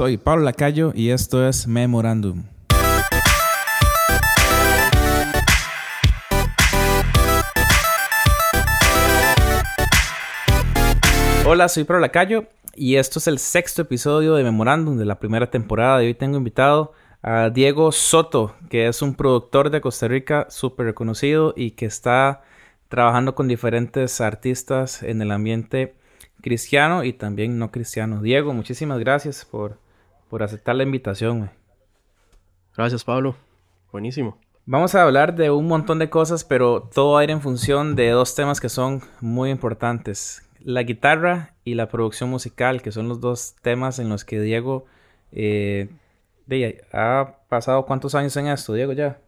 Soy Pablo Lacayo y esto es Memorandum. Hola, soy Pablo Lacayo y esto es el sexto episodio de Memorandum de la primera temporada. Y hoy tengo invitado a Diego Soto, que es un productor de Costa Rica súper reconocido y que está trabajando con diferentes artistas en el ambiente cristiano y también no cristiano. Diego, muchísimas gracias por, por aceptar la invitación. Gracias, Pablo. Buenísimo. Vamos a hablar de un montón de cosas, pero todo va a ir en función de dos temas que son muy importantes. La guitarra y la producción musical, que son los dos temas en los que Diego eh, ha pasado cuántos años en esto, Diego, ya.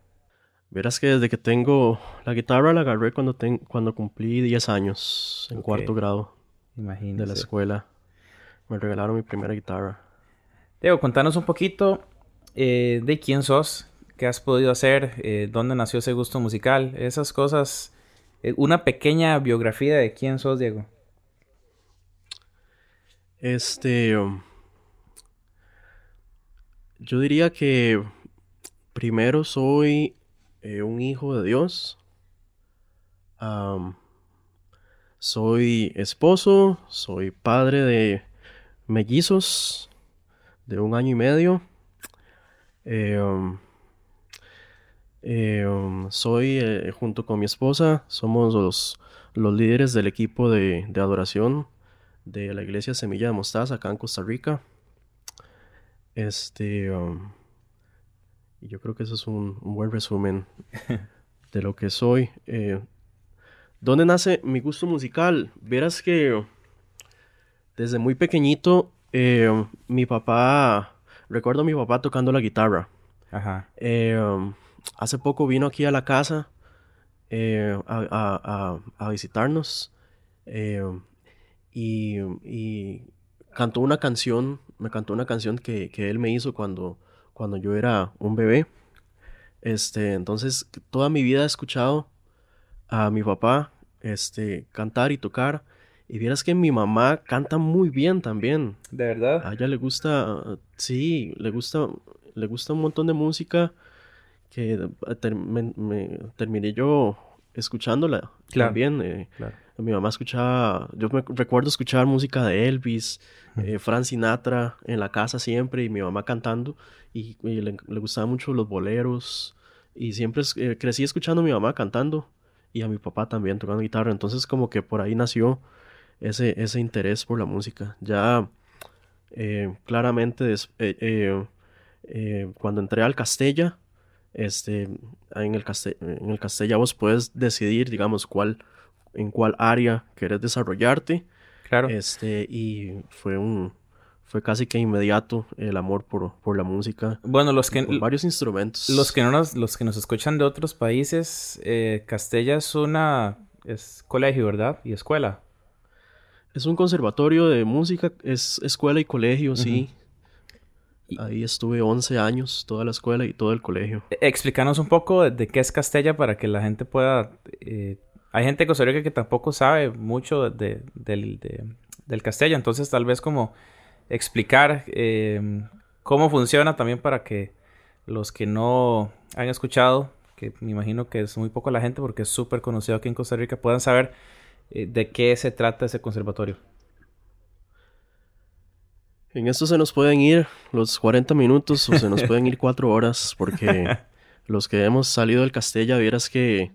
Verás que desde que tengo la guitarra la agarré cuando, cuando cumplí 10 años, en cuarto grado de la escuela. Me regalaron mi primera guitarra. Diego, contanos un poquito eh, de quién sos, qué has podido hacer, eh, dónde nació ese gusto musical, esas cosas. Eh, una pequeña biografía de quién sos, Diego. Este. Yo diría que primero soy un hijo de Dios. soy esposo, soy padre de mellizos de un año y medio. Eh, um, eh, um, soy, eh, junto con mi esposa, somos los, los líderes del equipo de, adoración de la iglesia Semilla de Mostaza acá en Costa Rica. Este, um, y yo creo que eso es un, buen resumen de lo que soy. ¿Dónde nace mi gusto musical? Verás que desde muy pequeñito eh, mi papá, recuerdo a mi papá tocando la guitarra. Ajá. Eh, hace poco vino aquí a la casa eh, a, visitarnos y, cantó una canción, me cantó una canción que, él me hizo cuando, cuando yo era un bebé. Este, entonces, toda mi vida he escuchado a mi papá este, cantar y tocar. Y vieras que mi mamá canta muy bien también. ¿De verdad? A ella le gusta, sí, le gusta, le gusta un montón de música que eh, me, terminé yo escuchándola también. Eh, mi mamá escuchaba, yo me recuerdo escuchar música de Elvis, eh, Frank Sinatra en la casa siempre y mi mamá cantando y, le, le, gustaban mucho los boleros y siempre crecí escuchando a mi mamá cantando y a mi papá también tocando guitarra. Entonces como que por ahí nació ese, ese interés por la música. Ya eh, claramente eh, eh, cuando entré al Castella, este, en el, en el Castella vos puedes decidir, digamos, cuál, en cuál área querés desarrollarte. Claro. Este, y fue un, fue casi que inmediato el amor por, por la música. Bueno, los que... varios instrumentos. Los que, no nos, los que nos escuchan de otros países, eh, Castella es una... es colegio, ¿verdad? Y escuela. Es un conservatorio de música, es escuela y colegio, sí. Ahí estuve 11 años, toda la escuela y todo el colegio. E, explícanos un poco de, qué es Castella para que la gente pueda... Eh, hay gente de Costa Rica que tampoco sabe mucho de, del, del Castella, entonces tal vez como explicar em, cómo funciona también para que los que no han escuchado, que me imagino que es muy poco la gente porque es súper conocido aquí en Costa Rica, puedan saber eh, de qué se trata ese conservatorio. En esto se nos pueden ir los 40 minutos o se nos pueden ir 4 horas porque los que hemos salido del Castella vieras que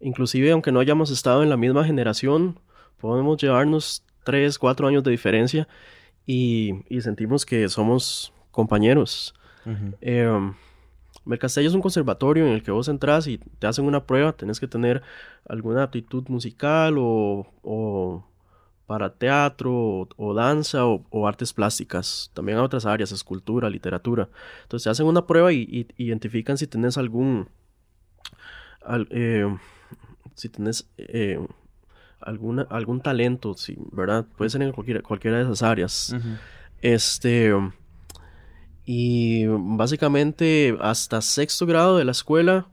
inclusive aunque no hayamos estado en la misma generación, podemos llevarnos 3, 4 años de diferencia y, sentimos que somos compañeros. Eh, el Castillo es un conservatorio en el que vos entras y te hacen una prueba, tenés que tener alguna aptitud musical o, para teatro o, danza o, artes plásticas. También hay otras áreas, escultura, literatura. Entonces te hacen una prueba y, identifican si tenés algún... Eh, si tenés eh, alguna, algún talento, sí, ¿verdad? Puede ser en cualquiera, cualquiera de esas áreas. Este. Y básicamente hasta sexto grado de la escuela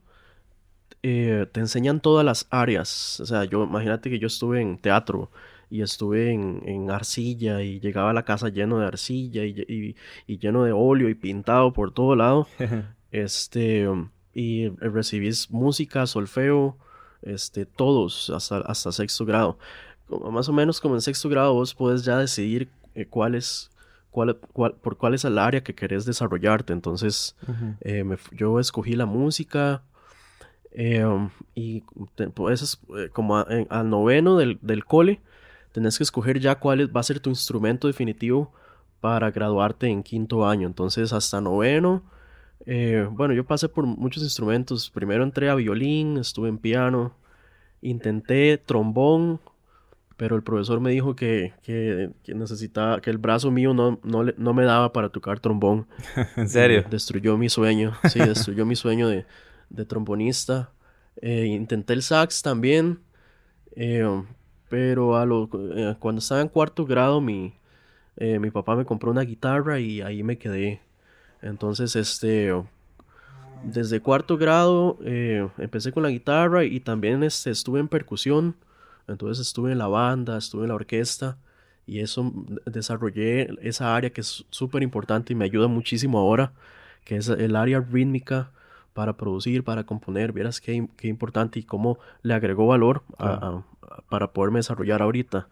eh, te enseñan todas las áreas. O sea, yo imagínate que yo estuve en teatro y estuve en, arcilla y llegaba a la casa lleno de arcilla y, lleno de óleo y pintado por todo lado. este, y recibí música, solfeo, este, todos hasta, hasta sexto grado. más o menos como en sexto grado vos puedes ya decidir eh, cuál es Cuál, por cuál es el área que querés desarrollarte. Entonces, eh, yo escogí la música, Em, y pues eh, como al noveno del, del, cole, tenés que escoger ya cuál va a ser tu instrumento definitivo para graduarte en quinto año. Entonces, hasta noveno, eh, bueno, yo pasé por muchos instrumentos. Primero entré a violín, estuve en piano, intenté trombón, pero el profesor me dijo que, que, necesitaba, que el brazo mío no, no, no, me daba para tocar trombón. ¿En serio? destruyó mi sueño, sí, destruyó mi sueño de, de trombonista. Eh, intenté el sax también, eh, pero a lo, eh, cuando estaba en cuarto grado mi, mi papá me compró una guitarra y ahí me quedé. Entonces, este, desde cuarto grado empecé con la guitarra y también este, estuve en percusión. Entonces estuve en la banda, estuve en la orquesta y eso desarrollé esa área que es súper importante y me ayuda muchísimo ahora, que es el área rítmica para producir, para componer, vieras qué, qué importante y cómo le agregó valor para poderme desarrollar ahorita.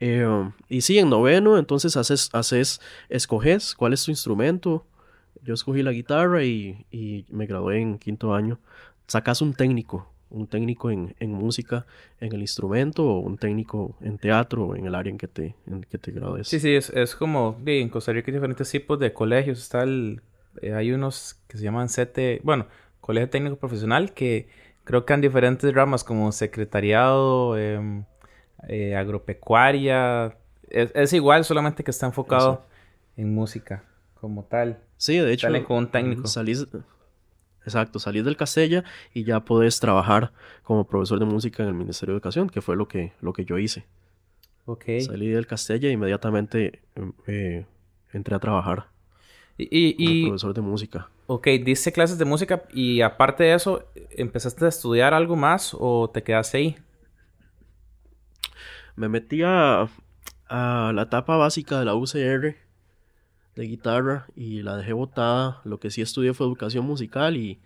Eh, y sí, en noveno, entonces haces, haces, escoges cuál es tu instrumento. Yo escogí la guitarra y, y me gradué en quinto año. Sacas un técnico, un técnico en, en, música, en el instrumento, o un técnico en teatro, en el área en que te, en que te gradues. Sí, sí, es, es como, en Costa Rica hay diferentes tipos de colegios. Está el eh, hay unos que se llaman CT, bueno, Colegio Técnico Profesional, que creo que han diferentes ramas como secretariado, em, eh, agropecuaria. Es, igual, solamente que está enfocado en música como tal. Sí, de hecho. Con un técnico. Salís, exacto, salís del Castella y ya podés trabajar como profesor de música en el Ministerio de Educación, que fue lo que, lo que yo hice. Ok. Salí del Castella e inmediatamente eh, entré a trabajar. Y, profesor de música. Ok, diste clases de música y aparte de eso, ¿empezaste a estudiar algo más o te quedaste ahí? Me metí a, la etapa básica de la UCR de guitarra y la dejé botada. Lo que sí estudié fue educación musical y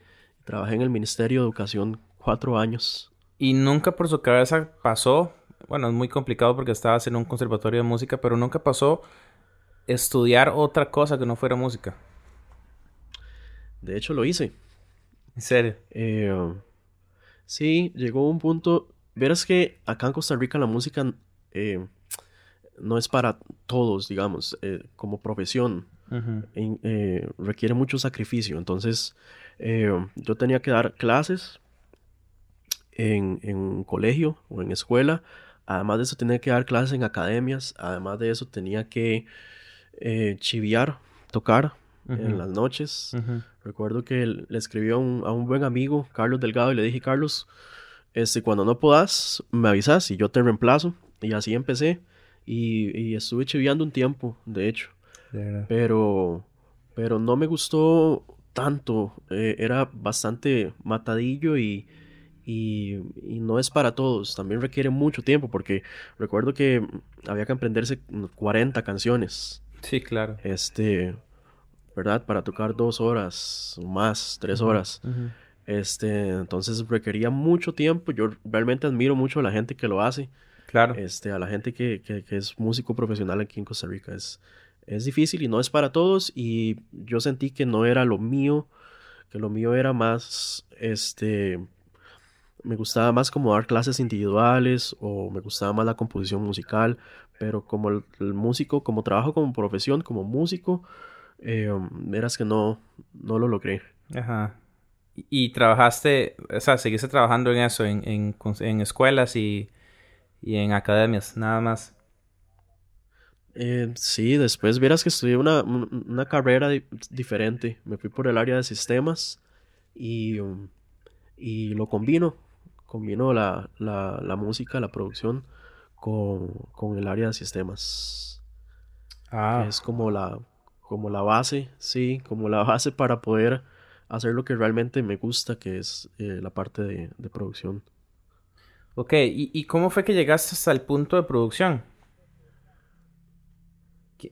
trabajé en el Ministerio de Educación cuatro años. ¿Y nunca por su cabeza pasó? Bueno, es muy complicado porque estabas en un conservatorio de música, pero nunca pasó estudiar otra cosa que no fuera música? De hecho, lo hice. ¿En serio? Eh, sí, llegó un punto. Verás que acá en Costa Rica la música eh, no es para todos, digamos, eh, como profesión. requiere mucho sacrificio. Entonces, yo tenía que dar clases en, en un colegio o en escuela. Además de eso, tenía que dar clases en academias. Además de eso, tenía que eh, chiviar, tocar en las noches. Recuerdo que le escribió a un, a un, buen amigo, Carlos Delgado, y le dije, Carlos, este, cuando no puedas, me avisas y yo te reemplazo. Y así empecé. Y, estuve chiviando un tiempo, de hecho. pero, pero no me gustó tanto. Eh, era bastante matadillo y, y, y, no es para todos. También requiere mucho tiempo porque recuerdo que había que aprenderse 40 canciones. Sí, claro. Este, ¿verdad? Para tocar dos horas o más, tres horas. Este, entonces requería mucho tiempo. Yo realmente admiro mucho a la gente que lo hace. Claro. Este, a la gente que, que, es músico profesional aquí en Costa Rica. Es, es difícil y no es para todos. Y yo sentí que no era lo mío. Que lo mío era más, este, me gustaba más como dar clases individuales o me gustaba más la composición musical, pero como el, músico, como trabajo como profesión, como músico, eh, que no, no lo logré. Ajá. Y, trabajaste, o sea, seguiste trabajando en eso, en, en, escuelas y, y, en academias, nada más. Eh, sí, después vieras que estudié una, una carrera diferente. Me fui por el área de sistemas y, um, y lo combino combino la, la, música, la producción con, el área de sistemas. Ah. es como la, como la base, sí, como la base para poder hacer lo que realmente me gusta, que es eh, la parte de, producción. Ok, ¿Y, cómo fue que llegaste hasta el punto de producción?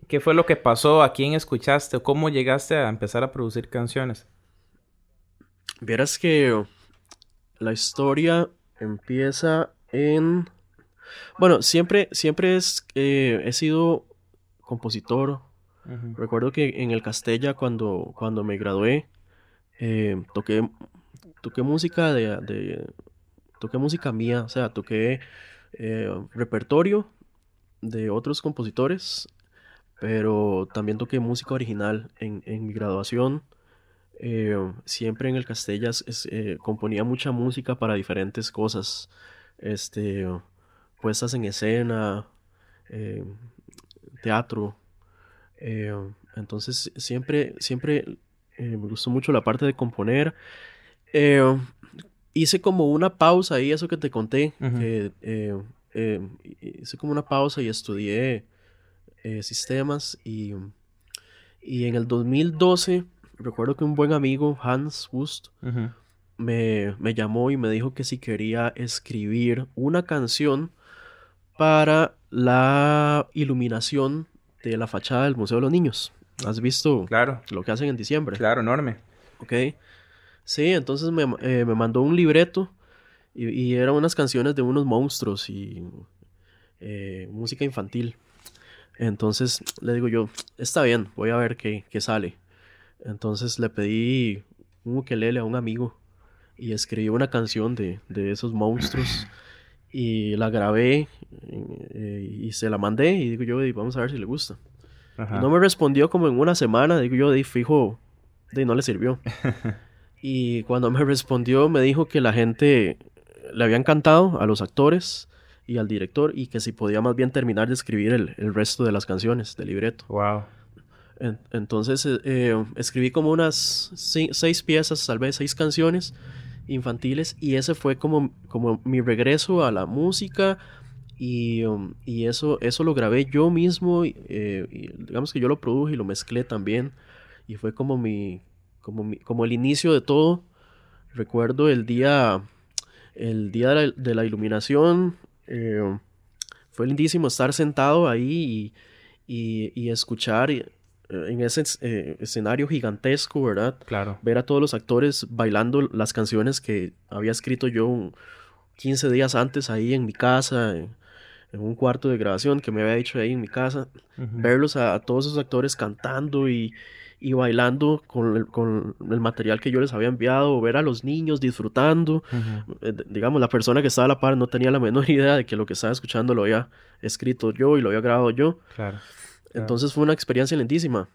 ¿Qué, fue lo que pasó? ¿A quién escuchaste? ¿O cómo llegaste a empezar a producir canciones? Vieras que la historia empieza en... Bueno, siempre, siempre es, eh, he sido compositor. Recuerdo que en el Castella, cuando, cuando me gradué, eh, toqué, toqué música de, toqué música mía, o sea, toqué eh, repertorio de otros compositores, pero también toqué música original en, mi graduación. Eh, siempre en el Castellas eh, componía mucha música para diferentes cosas, este, puestas en escena, teatro. entonces siempre, siempre me gustó mucho la parte de componer hice como una pausa ahí, eso que te conté, eh, eh, hice como una pausa y estudié eh, sistemas y, y en el 2012 recuerdo que un buen amigo, Hans Wust, me, me, llamó y me dijo que si quería escribir una canción para la iluminación de la fachada del Museo de los Niños. ¿Has visto claro. lo que hacen en diciembre? Claro, enorme. Ok. Sí, entonces me, eh, me mandó un libreto y, eran unas canciones de unos monstruos y eh, música infantil. Entonces le digo yo, está bien, voy a ver qué, qué sale. Entonces le pedí un ukelele a un amigo y escribí una canción de, de esos monstruos y la grabé eh, y se la mandé y digo yo, vamos a ver si le gusta. No me respondió como en una semana, digo yo, de fijo, de no le sirvió. Y cuando me respondió, me dijo que la gente le había encantado a los actores y al director y que si podía más bien terminar de escribir el, resto de las canciones del libreto. Wow. entonces eh, eh, escribí como unas seis piezas, tal vez seis canciones infantiles y ese fue como, como mi regreso a la música y, um, y eso, eso lo grabé yo mismo, eh, y digamos que yo lo produje y lo mezclé también y fue como mi, como, el inicio de todo. Recuerdo el día, el día de la, iluminación. Eh, fue lindísimo estar sentado ahí y, escuchar eh, en ese eh, escenario gigantesco, ¿verdad? Claro. Ver a todos los actores bailando las canciones que había escrito yo 15 días antes ahí en mi casa, en, un cuarto de grabación que me había hecho ahí en mi casa. Verlos a, todos esos actores cantando y, y bailando con el, con el, material que yo les había enviado, ver a los niños disfrutando. Eh, digamos, la persona que estaba a la par no tenía la menor idea de que lo que estaba escuchando lo había escrito yo y lo había grabado yo. Claro. Entonces fue una experiencia lentísima.